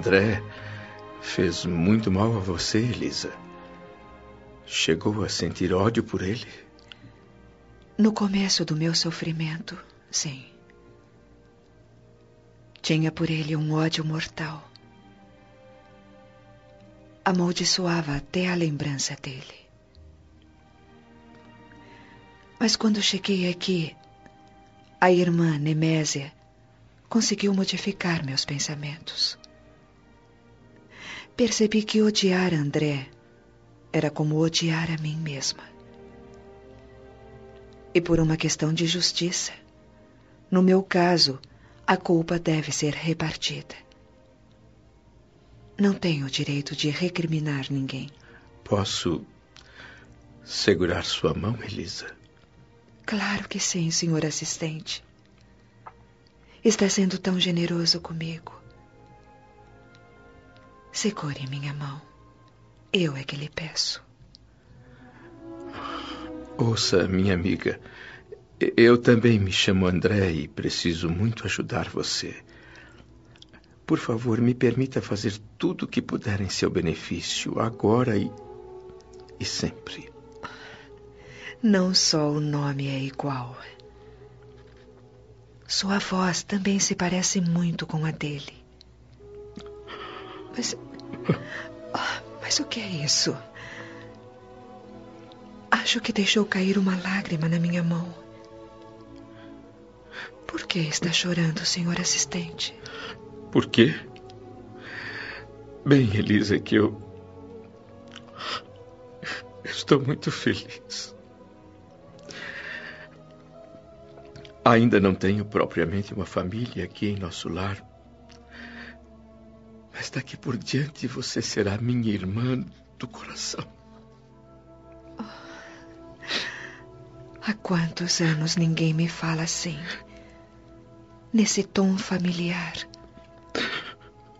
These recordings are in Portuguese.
André, fez muito mal a você, Elisa. Chegou a sentir ódio por ele? No começo do meu sofrimento, sim. Tinha por ele um ódio mortal. Amaldiçoava até a lembrança dele. Mas quando cheguei aqui, a irmã Nemésia conseguiu modificar meus pensamentos. Percebi que odiar André era como odiar a mim mesma. E por uma questão de justiça, no meu caso, a culpa deve ser repartida. Não tenho o direito de recriminar ninguém. Posso segurar sua mão, Elisa? Claro que sim, senhor assistente. Está sendo tão generoso comigo. Segure minha mão. Eu é que lhe peço. Ouça, minha amiga. Eu também me chamo André e preciso muito ajudar você. Por favor, me permita fazer tudo o que puder em seu benefício, agora e, e sempre. Não só o nome é igual. Sua voz também se parece muito com a dele. Mas. Mas o que é isso? Acho que deixou cair uma lágrima na minha mão. Por que está chorando, senhor assistente? Por quê? Bem, Elisa, que eu. Estou muito feliz. Ainda não tenho propriamente uma família aqui em nosso lar. Mas daqui por diante você será minha irmã do coração. Há quantos anos ninguém me fala assim? nesse tom familiar,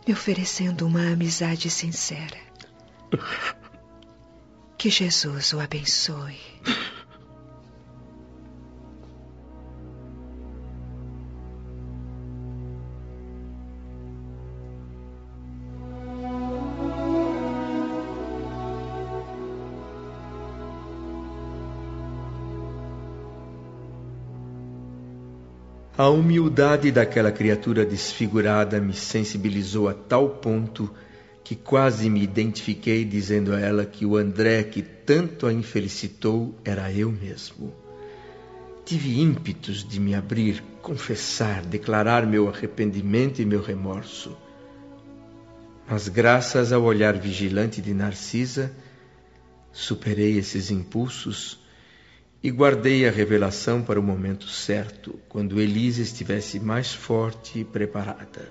me oferecendo uma amizade sincera. Que Jesus o abençoe. Humildade daquela criatura desfigurada me sensibilizou a tal ponto que quase me identifiquei dizendo a ela que o André que tanto a infelicitou era eu mesmo. Tive ímpetos de me abrir, confessar, declarar meu arrependimento e meu remorso. Mas, graças ao olhar vigilante de Narcisa, superei esses impulsos e guardei a revelação para o momento certo, quando Elisa estivesse mais forte e preparada.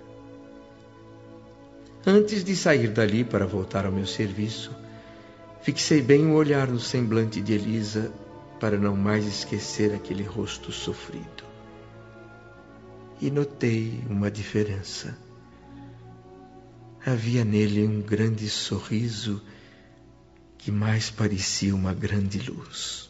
Antes de sair dali para voltar ao meu serviço, fixei bem o olhar no semblante de Elisa para não mais esquecer aquele rosto sofrido. E notei uma diferença. Havia nele um grande sorriso que mais parecia uma grande luz.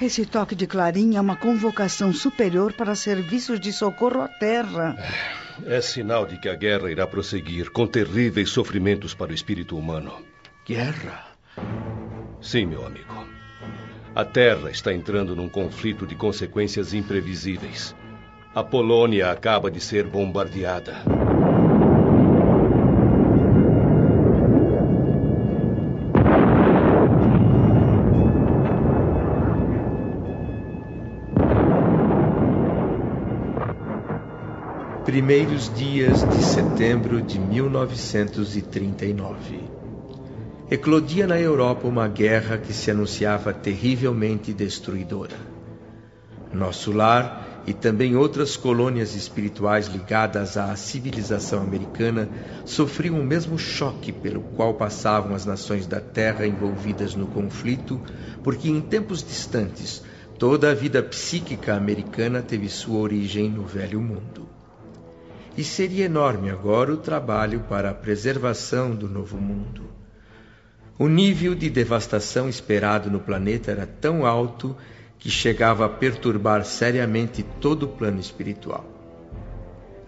Esse toque de clarim é uma convocação superior para serviços de socorro à terra. É sinal de que a guerra irá prosseguir com terríveis sofrimentos para o espírito humano. Guerra? Sim, meu amigo. A Terra está entrando num conflito de consequências imprevisíveis. A Polônia acaba de ser bombardeada. Primeiros dias de setembro de 1939. Eclodia na Europa uma guerra que se anunciava terrivelmente destruidora. Nosso Lar e também outras colônias espirituais ligadas à civilização americana sofriam o mesmo choque pelo qual passavam as nações da Terra envolvidas no conflito, porque em tempos distantes toda a vida psíquica americana teve sua origem no Velho Mundo. E seria enorme agora o trabalho para a preservação do Novo Mundo. O nível de devastação esperado no planeta era tão alto que chegava a perturbar seriamente todo o plano espiritual.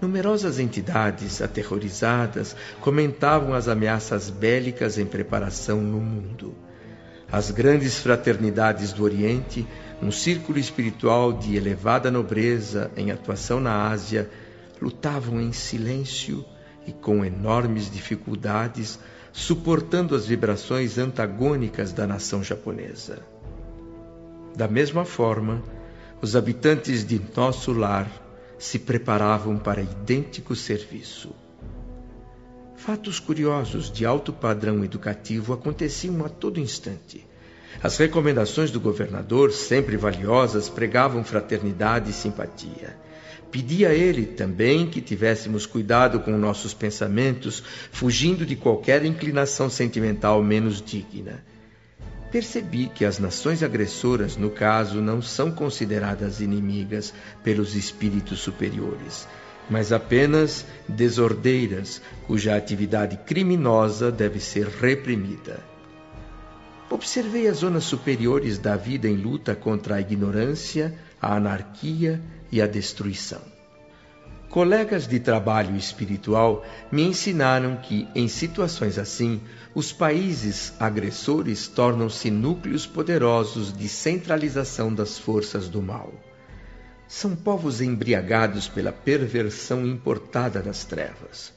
Numerosas entidades aterrorizadas comentavam as ameaças bélicas em preparação no mundo. As grandes fraternidades do Oriente, um círculo espiritual de elevada nobreza em atuação na Ásia, lutavam em silêncio e com enormes dificuldades, suportando as vibrações antagônicas da nação japonesa. Da mesma forma, os habitantes de nosso lar se preparavam para idêntico serviço. Fatos curiosos de alto padrão educativo aconteciam a todo instante. As recomendações do governador, sempre valiosas, pregavam fraternidade e simpatia. Pedia a ele também que tivéssemos cuidado com nossos pensamentos, fugindo de qualquer inclinação sentimental menos digna percebi que as nações agressoras, no caso, não são consideradas inimigas pelos espíritos superiores, mas apenas desordeiras, cuja atividade criminosa deve ser reprimida. Observei as zonas superiores da vida em luta contra a ignorância, a anarquia e a destruição. Colegas de trabalho espiritual me ensinaram que, em situações assim, os países agressores tornam-se núcleos poderosos de centralização das forças do mal. São povos embriagados pela perversão importada das trevas.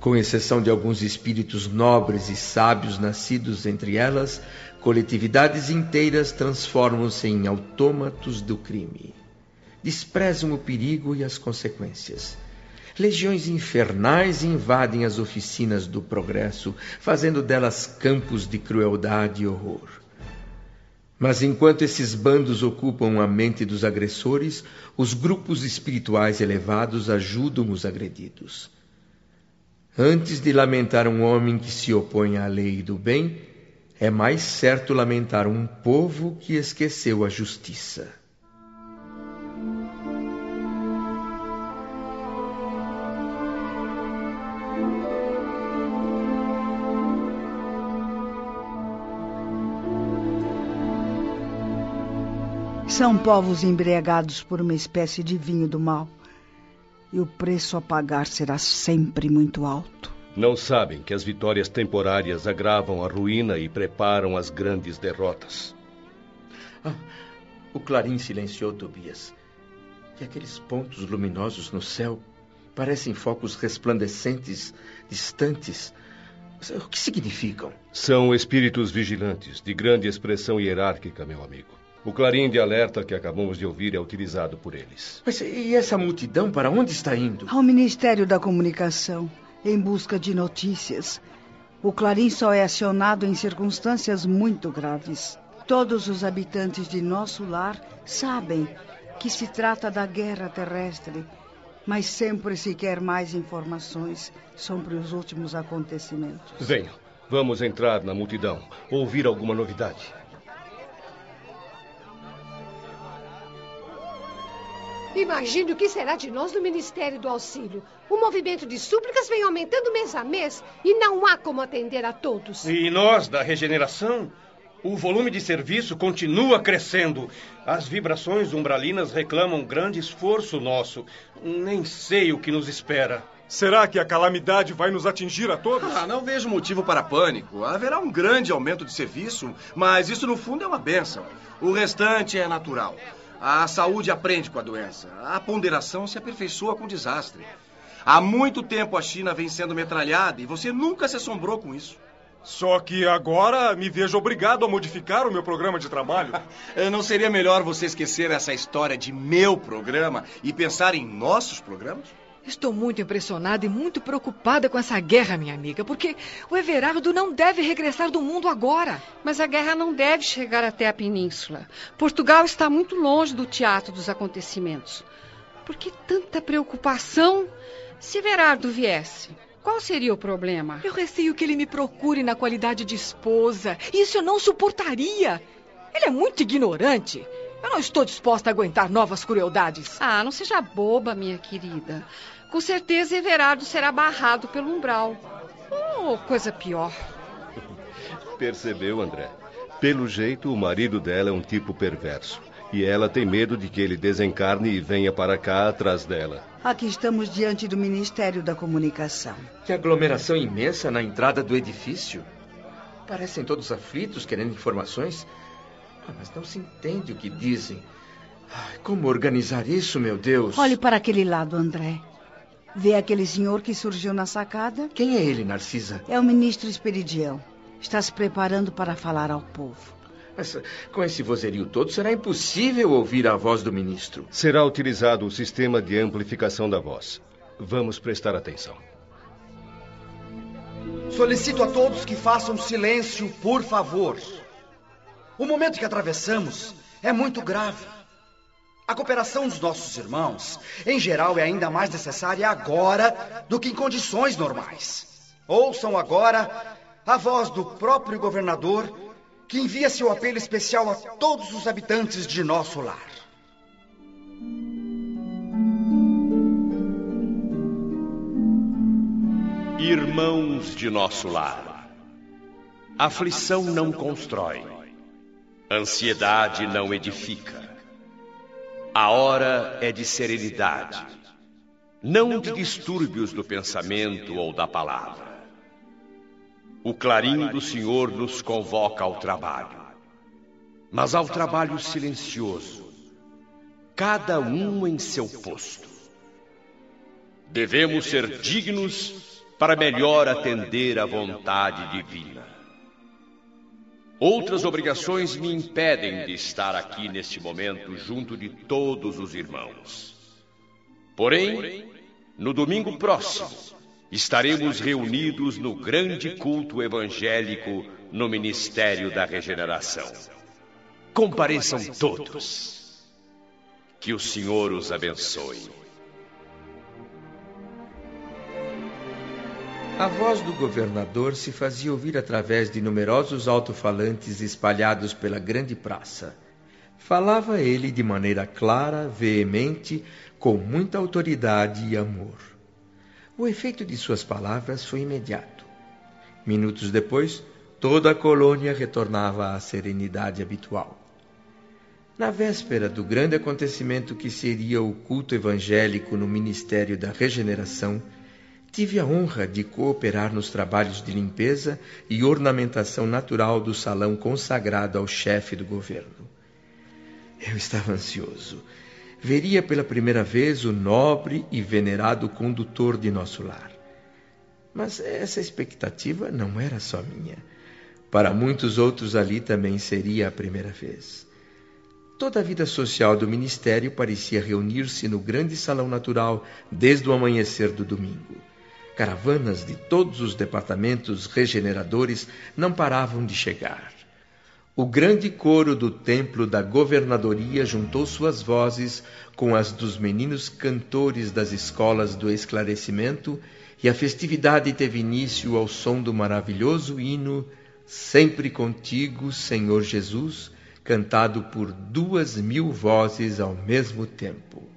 Com exceção de alguns espíritos nobres e sábios nascidos entre elas, coletividades inteiras transformam-se em autômatos do crime desprezam o perigo e as consequências. Legiões infernais invadem as oficinas do progresso, fazendo delas campos de crueldade e horror. Mas enquanto esses bandos ocupam a mente dos agressores, os grupos espirituais elevados ajudam os agredidos. Antes de lamentar um homem que se opõe à lei do bem, é mais certo lamentar um povo que esqueceu a justiça. São povos embriagados por uma espécie de vinho do mal. E o preço a pagar será sempre muito alto. Não sabem que as vitórias temporárias agravam a ruína e preparam as grandes derrotas. Ah, o clarim silenciou Tobias. E aqueles pontos luminosos no céu parecem focos resplandecentes, distantes. O que significam? São espíritos vigilantes, de grande expressão hierárquica, meu amigo. O clarim de alerta que acabamos de ouvir é utilizado por eles. Mas e essa multidão para onde está indo? Ao Ministério da Comunicação, em busca de notícias. O clarim só é acionado em circunstâncias muito graves. Todos os habitantes de nosso lar sabem que se trata da guerra terrestre, mas sempre se quer mais informações sobre os últimos acontecimentos. Venham, vamos entrar na multidão, ouvir alguma novidade. Imagine o que será de nós no Ministério do Auxílio. O movimento de súplicas vem aumentando mês a mês e não há como atender a todos. E nós, da regeneração? O volume de serviço continua crescendo. As vibrações umbralinas reclamam grande esforço nosso. Nem sei o que nos espera. Será que a calamidade vai nos atingir a todos? Ah, não vejo motivo para pânico. Haverá um grande aumento de serviço, mas isso no fundo é uma benção. O restante é natural. A saúde aprende com a doença. A ponderação se aperfeiçoa com o desastre. Há muito tempo a China vem sendo metralhada e você nunca se assombrou com isso. Só que agora me vejo obrigado a modificar o meu programa de trabalho. Não seria melhor você esquecer essa história de meu programa e pensar em nossos programas? Estou muito impressionada e muito preocupada com essa guerra, minha amiga, porque o Everardo não deve regressar do mundo agora. Mas a guerra não deve chegar até a península. Portugal está muito longe do teatro dos acontecimentos. Por que tanta preocupação? Se Everardo viesse, qual seria o problema? Eu receio que ele me procure na qualidade de esposa. Isso eu não suportaria. Ele é muito ignorante. Eu não estou disposta a aguentar novas crueldades. Ah, não seja boba, minha querida. Com certeza Everardo será barrado pelo umbral. Ou coisa pior. Percebeu, André? Pelo jeito, o marido dela é um tipo perverso. E ela tem medo de que ele desencarne e venha para cá atrás dela. Aqui estamos diante do Ministério da Comunicação. Que aglomeração imensa na entrada do edifício. Parecem todos aflitos, querendo informações. Ah, mas não se entende o que dizem. Ai, como organizar isso, meu Deus? Olhe para aquele lado, André. Vê aquele senhor que surgiu na sacada? Quem é ele, Narcisa? É o ministro Esperidião. Está se preparando para falar ao povo. Mas com esse vozerio todo, será impossível ouvir a voz do ministro. Será utilizado o sistema de amplificação da voz. Vamos prestar atenção. Solicito a todos que façam silêncio, por favor. O momento que atravessamos é muito grave. A cooperação dos nossos irmãos, em geral, é ainda mais necessária agora do que em condições normais. Ouçam agora a voz do próprio governador que envia seu apelo especial a todos os habitantes de nosso lar. Irmãos de nosso lar, aflição não constrói, ansiedade não edifica. A hora é de serenidade, não de distúrbios do pensamento ou da palavra. O clarim do Senhor nos convoca ao trabalho, mas ao trabalho silencioso, cada um em seu posto. Devemos ser dignos para melhor atender à vontade divina. Outras obrigações me impedem de estar aqui neste momento junto de todos os irmãos. Porém, no domingo próximo, estaremos reunidos no grande culto evangélico no Ministério da Regeneração. Compareçam todos. Que o Senhor os abençoe. A voz do governador se fazia ouvir através de numerosos alto-falantes espalhados pela grande praça. Falava ele de maneira clara, veemente, com muita autoridade e amor. O efeito de suas palavras foi imediato. Minutos depois, toda a colônia retornava à serenidade habitual. Na véspera do grande acontecimento que seria o culto evangélico no Ministério da Regeneração, tive a honra de cooperar nos trabalhos de limpeza e ornamentação natural do salão consagrado ao chefe do governo. Eu estava ansioso veria pela primeira vez o nobre e venerado condutor de nosso lar. Mas essa expectativa não era só minha. Para muitos outros ali também seria a primeira vez. Toda a vida social do ministério parecia reunir-se no grande salão natural desde o amanhecer do domingo. Caravanas de todos os departamentos regeneradores não paravam de chegar. O grande coro do templo da governadoria juntou suas vozes com as dos meninos cantores das escolas do esclarecimento e a festividade teve início ao som do maravilhoso hino Sempre Contigo, Senhor Jesus, cantado por duas mil vozes ao mesmo tempo.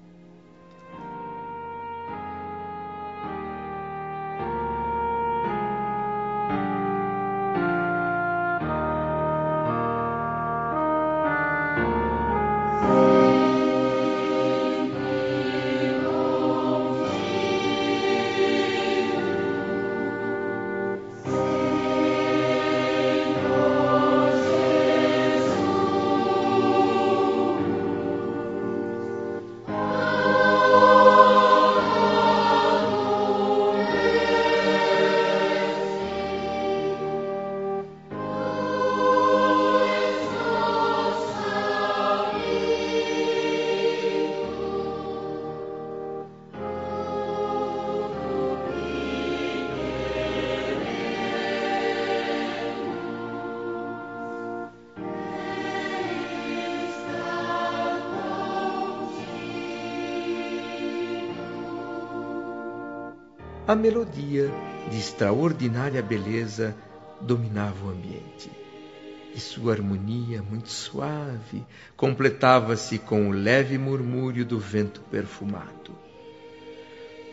A melodia, de extraordinária beleza, dominava o ambiente. E sua harmonia, muito suave, completava-se com o leve murmúrio do vento perfumado.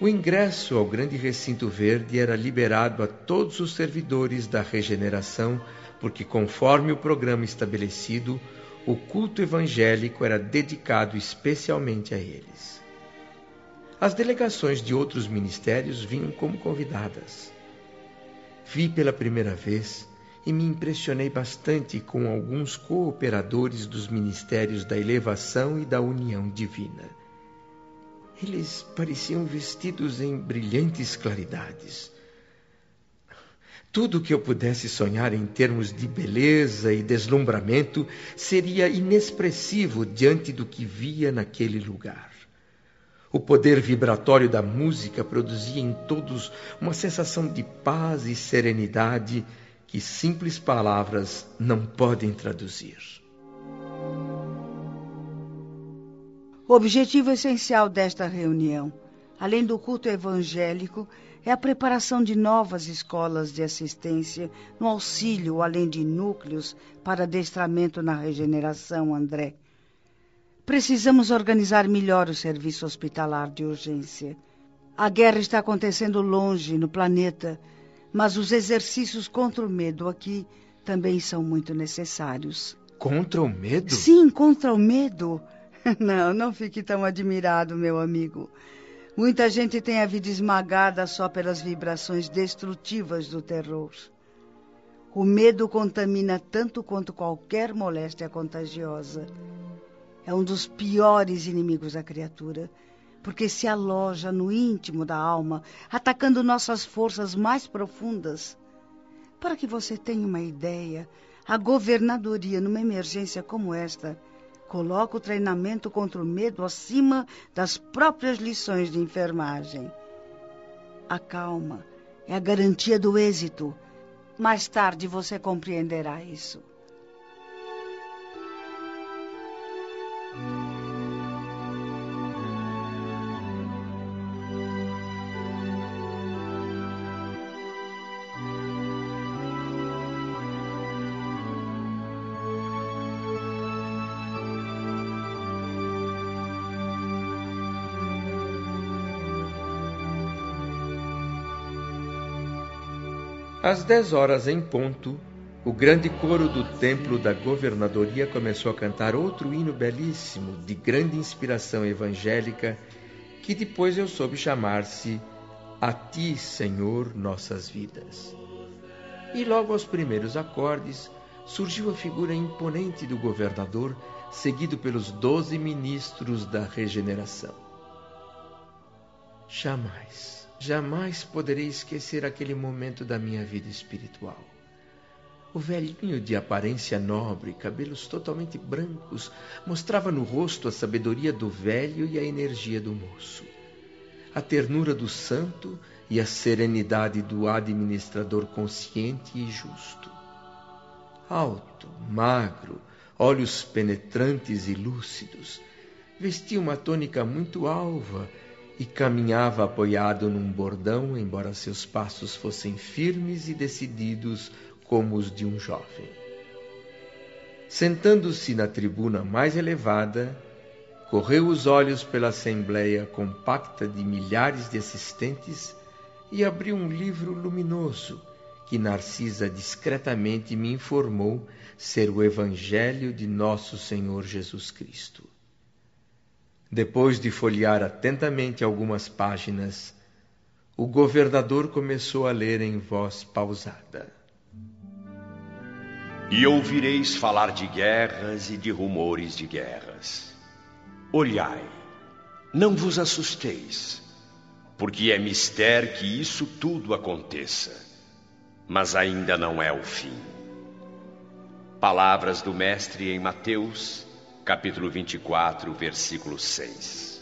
O ingresso ao grande recinto verde era liberado a todos os servidores da regeneração, porque, conforme o programa estabelecido, o culto evangélico era dedicado especialmente a eles. As delegações de outros ministérios vinham como convidadas. Vi pela primeira vez e me impressionei bastante com alguns cooperadores dos ministérios da elevação e da união divina. Eles pareciam vestidos em brilhantes claridades. Tudo que eu pudesse sonhar em termos de beleza e deslumbramento seria inexpressivo diante do que via naquele lugar. O poder vibratório da música produzia em todos uma sensação de paz e serenidade que simples palavras não podem traduzir. O objetivo essencial desta reunião, além do culto evangélico, é a preparação de novas escolas de assistência no auxílio, além de núcleos para adestramento na regeneração, André Precisamos organizar melhor o serviço hospitalar de urgência. A guerra está acontecendo longe no planeta, mas os exercícios contra o medo aqui também são muito necessários. Contra o medo? Sim, contra o medo. Não, não fique tão admirado, meu amigo. Muita gente tem a vida esmagada só pelas vibrações destrutivas do terror. O medo contamina tanto quanto qualquer moléstia contagiosa é um dos piores inimigos da criatura, porque se aloja no íntimo da alma, atacando nossas forças mais profundas. Para que você tenha uma ideia, a governadoria, numa emergência como esta, coloca o treinamento contra o medo acima das próprias lições de enfermagem. A calma é a garantia do êxito. Mais tarde você compreenderá isso. Às dez horas em ponto, o grande coro do templo da governadoria começou a cantar outro hino belíssimo, de grande inspiração evangélica, que depois eu soube chamar-se A Ti, Senhor, Nossas Vidas. E logo aos primeiros acordes surgiu a figura imponente do governador, seguido pelos doze ministros da regeneração. Jamais Jamais poderei esquecer aquele momento da minha vida espiritual. O velhinho de aparência nobre, cabelos totalmente brancos, mostrava no rosto a sabedoria do velho e a energia do moço, a ternura do santo e a serenidade do administrador consciente e justo. Alto, magro, olhos penetrantes e lúcidos, vestia uma tônica muito alva e caminhava apoiado num bordão, embora seus passos fossem firmes e decididos como os de um jovem. Sentando-se na tribuna mais elevada, correu os olhos pela assembleia compacta de milhares de assistentes e abriu um livro luminoso que Narcisa discretamente me informou ser o Evangelho de Nosso Senhor Jesus Cristo. Depois de folhear atentamente algumas páginas, o governador começou a ler em voz pausada. E ouvireis falar de guerras e de rumores de guerras. Olhai, não vos assusteis, porque é mister que isso tudo aconteça, mas ainda não é o fim. Palavras do Mestre em Mateus capítulo 24, versículo 6.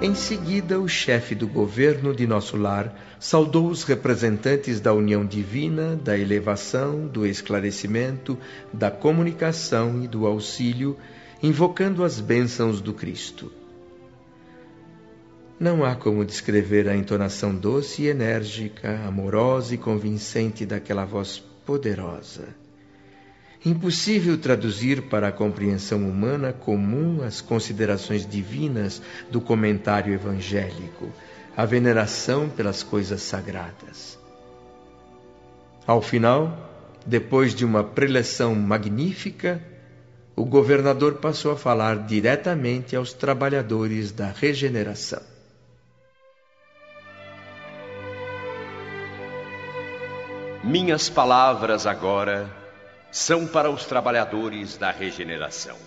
Em seguida, o chefe do governo de nosso lar saudou os representantes da união divina, da elevação, do esclarecimento, da comunicação e do auxílio, invocando as bênçãos do Cristo. Não há como descrever a entonação doce e enérgica, amorosa e convincente daquela voz poderosa. Impossível traduzir para a compreensão humana comum as considerações divinas do comentário evangélico, a veneração pelas coisas sagradas. Ao final, depois de uma preleção magnífica, o governador passou a falar diretamente aos trabalhadores da regeneração. Minhas palavras agora são para os trabalhadores da regeneração.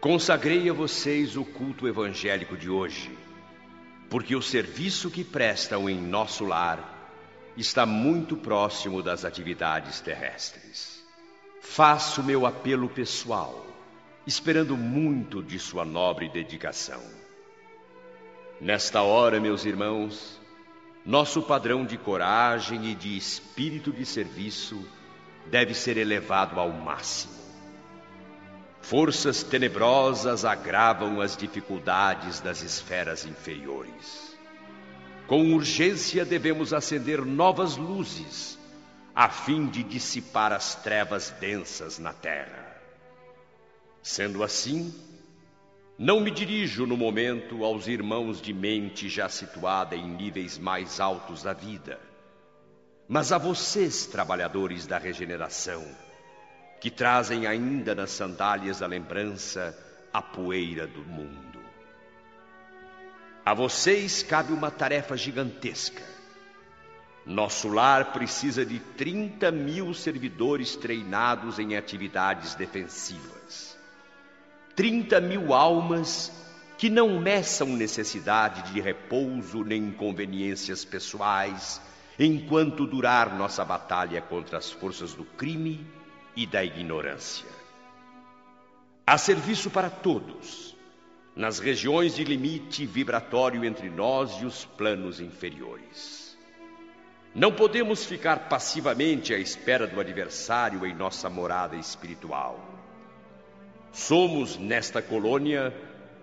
Consagrei a vocês o culto evangélico de hoje, porque o serviço que prestam em nosso lar está muito próximo das atividades terrestres. Faço meu apelo pessoal, esperando muito de sua nobre dedicação. Nesta hora, meus irmãos, nosso padrão de coragem e de espírito de serviço deve ser elevado ao máximo. Forças tenebrosas agravam as dificuldades das esferas inferiores. Com urgência devemos acender novas luzes, a fim de dissipar as trevas densas na terra. Sendo assim, não me dirijo no momento aos irmãos de mente já situada em níveis mais altos da vida, mas a vocês, trabalhadores da regeneração, que trazem ainda nas sandálias da lembrança a poeira do mundo. A vocês cabe uma tarefa gigantesca. Nosso lar precisa de 30 mil servidores treinados em atividades defensivas. 30 mil almas que não meçam necessidade de repouso nem inconveniências pessoais, enquanto durar nossa batalha contra as forças do crime e da ignorância. Há serviço para todos, nas regiões de limite vibratório entre nós e os planos inferiores. Não podemos ficar passivamente à espera do adversário em nossa morada espiritual. Somos, nesta colônia,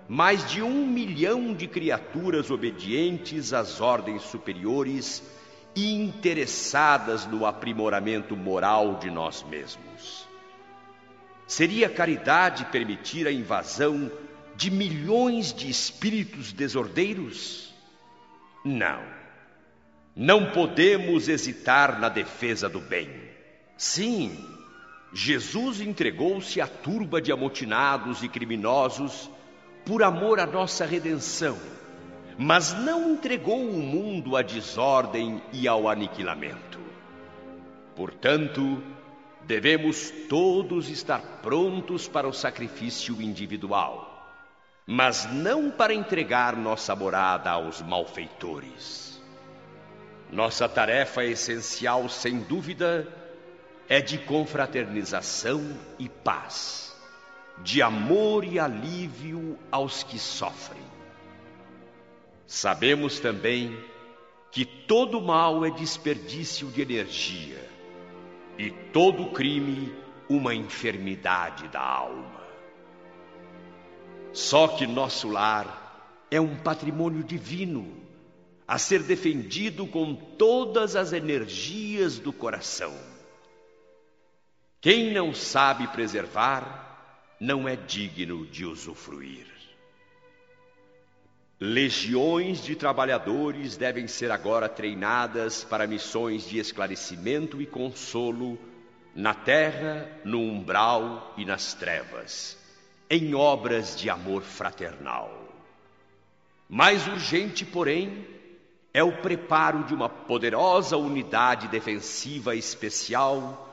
mais de um milhão de criaturas obedientes às ordens superiores e interessadas no aprimoramento moral de nós mesmos. Seria caridade permitir a invasão de milhões de espíritos desordeiros? Não. Não podemos hesitar na defesa do bem. Sim, Jesus entregou-se à turba de amotinados e criminosos por amor à nossa redenção, mas não entregou o mundo à desordem e ao aniquilamento. Portanto, devemos todos estar prontos para o sacrifício individual, mas não para entregar nossa morada aos malfeitores. Nossa tarefa essencial, sem dúvida, é de confraternização e paz, de amor e alívio aos que sofrem. Sabemos também que todo mal é desperdício de energia e todo crime uma enfermidade da alma. Só que nosso lar é um patrimônio divino a ser defendido com todas as energias do coração quem não sabe preservar, não é digno de usufruir. Legiões de trabalhadores devem ser agora treinadas para missões de esclarecimento e consolo na terra, no umbral e nas trevas, em obras de amor fraternal. Mais urgente, porém, é o preparo de uma poderosa unidade defensiva especial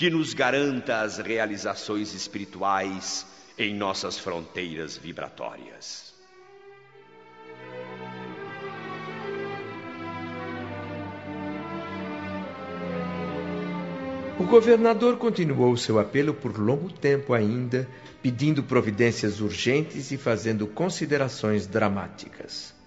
que nos garanta as realizações espirituais em nossas fronteiras vibratórias. O governador continuou seu apelo por longo tempo ainda, pedindo providências urgentes e fazendo considerações dramáticas.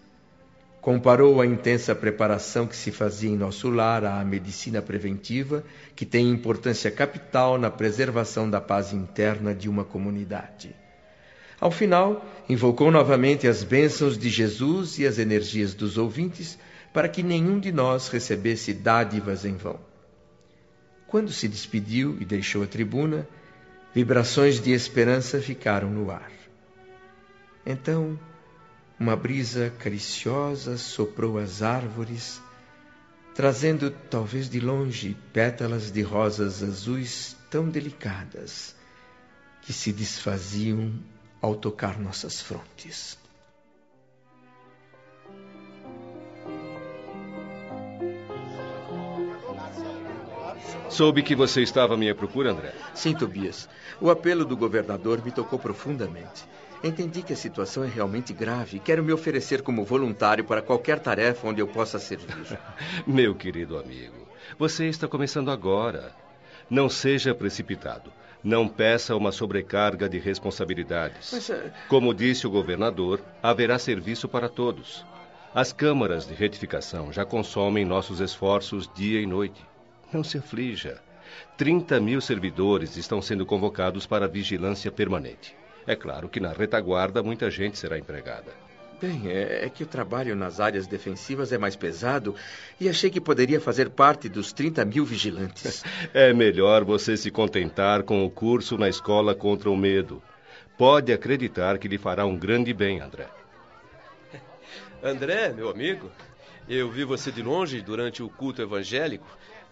Comparou a intensa preparação que se fazia em nosso lar à medicina preventiva, que tem importância capital na preservação da paz interna de uma comunidade. Ao final, invocou novamente as bênçãos de Jesus e as energias dos ouvintes para que nenhum de nós recebesse dádivas em vão. Quando se despediu e deixou a tribuna, vibrações de esperança ficaram no ar. Então, uma brisa cariciosa soprou as árvores, trazendo, talvez de longe, pétalas de rosas azuis tão delicadas que se desfaziam ao tocar nossas frontes. Soube que você estava à minha procura, André? Sim, Tobias. O apelo do governador me tocou profundamente. Entendi que a situação é realmente grave e quero me oferecer como voluntário para qualquer tarefa onde eu possa servir. Meu querido amigo, você está começando agora. Não seja precipitado. Não peça uma sobrecarga de responsabilidades. Mas, uh... Como disse o governador, haverá serviço para todos. As câmaras de retificação já consomem nossos esforços dia e noite. Não se aflija. 30 mil servidores estão sendo convocados para vigilância permanente. É claro que na retaguarda muita gente será empregada. Bem, é, é, que o trabalho nas áreas defensivas é mais pesado e achei que poderia fazer parte dos 30 mil vigilantes. É melhor você se contentar com o curso na escola contra o medo. Pode acreditar que lhe fará um grande bem, André. André, meu amigo, eu vi você de longe durante o culto evangélico.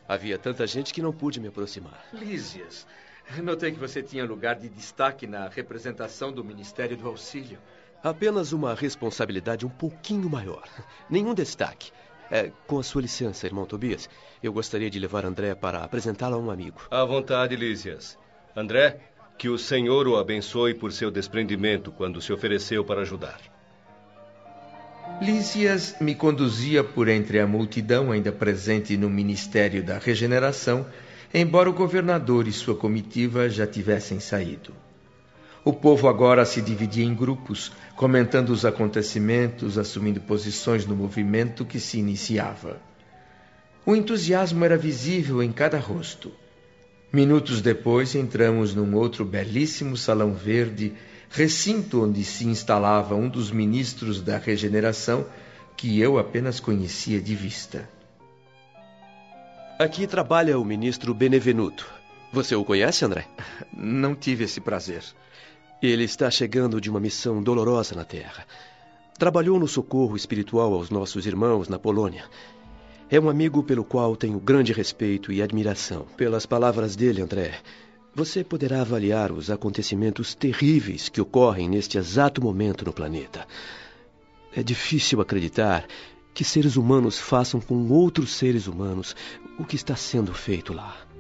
Havia tanta gente que não pude me aproximar. Lísias, Notei que você tinha lugar de destaque na representação do Ministério do Auxílio. Apenas uma responsabilidade um pouquinho maior. Nenhum destaque. É, com a sua licença, irmão Tobias, eu gostaria de levar André para apresentá-lo a um amigo. À vontade, Lísias. André, que o Senhor o abençoe por seu desprendimento quando se ofereceu para ajudar. Lísias me conduzia por entre a multidão ainda presente no Ministério da Regeneração embora o governador e sua comitiva já tivessem saído. O povo agora se dividia em grupos, comentando os acontecimentos, assumindo posições no movimento que se iniciava. O entusiasmo era visível em cada rosto. Minutos depois entramos num outro belíssimo salão verde, recinto onde se instalava um dos ministros da regeneração que eu apenas conhecia de vista. Aqui trabalha o ministro Benevenuto. Você o conhece, André? Não tive esse prazer. Ele está chegando de uma missão dolorosa na Terra. Trabalhou no socorro espiritual aos nossos irmãos na Polônia. É um amigo pelo qual tenho grande respeito e admiração. Pelas palavras dele, André, você poderá avaliar os acontecimentos terríveis que ocorrem neste exato momento no planeta. É difícil acreditar que seres humanos façam com outros seres humanos o que está sendo feito lá.